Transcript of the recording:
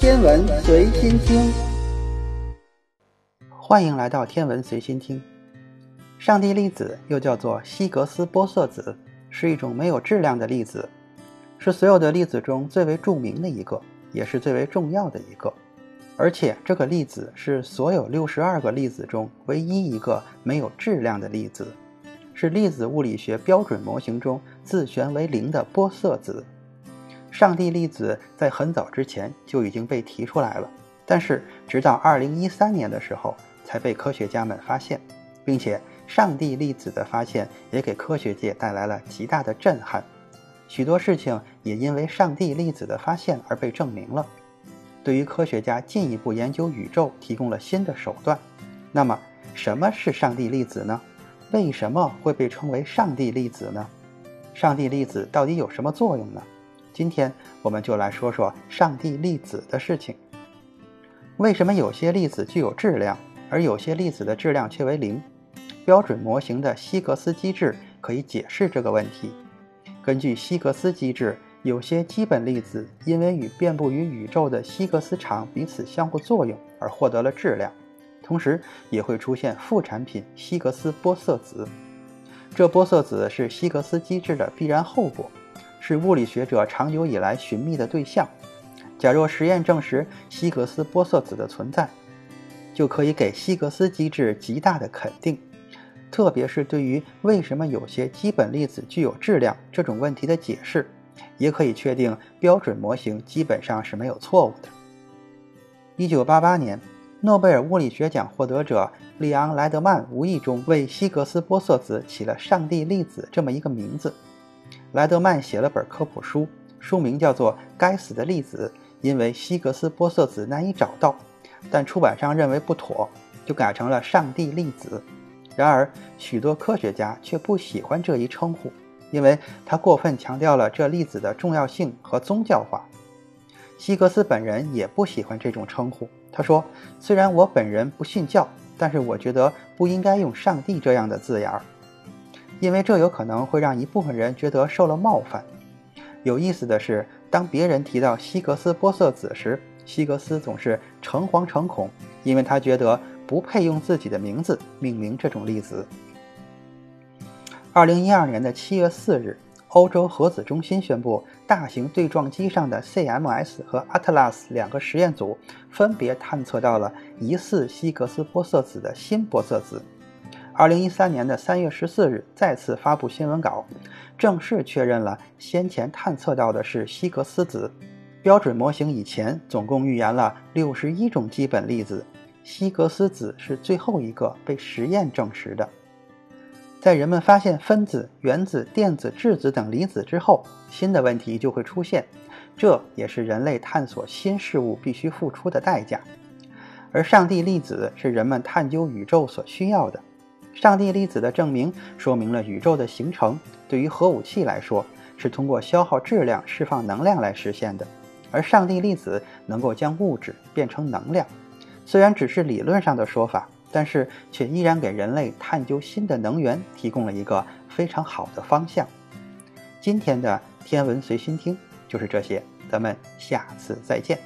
天文随心听，欢迎来到天文随心听。上帝粒子又叫做希格斯玻色子，是一种没有质量的粒子，是所有的粒子中最为著名的一个，也是最为重要的一个。而且这个粒子是所有六十二个粒子中唯一一个没有质量的粒子，是粒子物理学标准模型中自旋为零的玻色子。上帝粒子在很早之前就已经被提出来了，但是直到二零一三年的时候才被科学家们发现，并且上帝粒子的发现也给科学界带来了极大的震撼，许多事情也因为上帝粒子的发现而被证明了。对于科学家进一步研究宇宙提供了新的手段。那么，什么是上帝粒子呢？为什么会被称为上帝粒子呢？上帝粒子到底有什么作用呢？今天我们就来说说上帝粒子的事情。为什么有些粒子具有质量，而有些粒子的质量却为零？标准模型的希格斯机制可以解释这个问题。根据希格斯机制。有些基本粒子因为与遍布于宇宙的希格斯场彼此相互作用而获得了质量，同时也会出现副产品希格斯玻色子。这玻色子是希格斯机制的必然后果，是物理学者长久以来寻觅的对象。假若实验证实希格斯玻色子的存在，就可以给希格斯机制极大的肯定，特别是对于为什么有些基本粒子具有质量这种问题的解释。也可以确定标准模型基本上是没有错误的。一九八八年，诺贝尔物理学奖获得者利昂莱德曼无意中为希格斯玻色子起了“上帝粒子”这么一个名字。莱德曼写了本科普书，书名叫做《该死的粒子》，因为希格斯玻色子难以找到，但出版商认为不妥，就改成了“上帝粒子”。然而，许多科学家却不喜欢这一称呼。因为他过分强调了这粒子的重要性和宗教化，希格斯本人也不喜欢这种称呼。他说：“虽然我本人不信教，但是我觉得不应该用‘上帝’这样的字眼儿，因为这有可能会让一部分人觉得受了冒犯。”有意思的是，当别人提到希格斯玻色子时，希格斯总是诚惶诚恐，因为他觉得不配用自己的名字命名这种粒子。二零一二年的七月四日，欧洲核子中心宣布，大型对撞机上的 CMS 和 Atlas 两个实验组分别探测到了疑似希格斯玻色子的新玻色子。二零一三年的三月十四日，再次发布新闻稿，正式确认了先前探测到的是希格斯子。标准模型以前总共预言了六十一种基本粒子，希格斯子是最后一个被实验证实的。在人们发现分子、原子、电子、质子等离子之后，新的问题就会出现，这也是人类探索新事物必须付出的代价。而上帝粒子是人们探究宇宙所需要的。上帝粒子的证明说明了宇宙的形成，对于核武器来说是通过消耗质量释放能量来实现的，而上帝粒子能够将物质变成能量，虽然只是理论上的说法。但是却依然给人类探究新的能源提供了一个非常好的方向。今天的天文随心听就是这些，咱们下次再见。